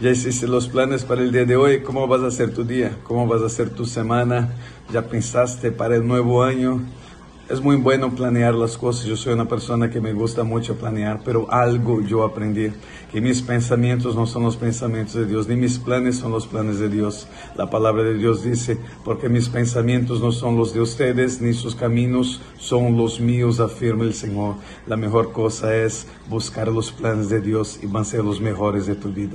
Ya hiciste los planes para el día de hoy. ¿Cómo vas a hacer tu día? ¿Cómo vas a hacer tu semana? ¿Ya pensaste para el nuevo año? Es muy bueno planear las cosas. Yo soy una persona que me gusta mucho planear, pero algo yo aprendí, que mis pensamientos no son los pensamientos de Dios, ni mis planes son los planes de Dios. La palabra de Dios dice, porque mis pensamientos no son los de ustedes, ni sus caminos son los míos, afirma el Señor. La mejor cosa es buscar los planes de Dios y van a ser los mejores de tu vida.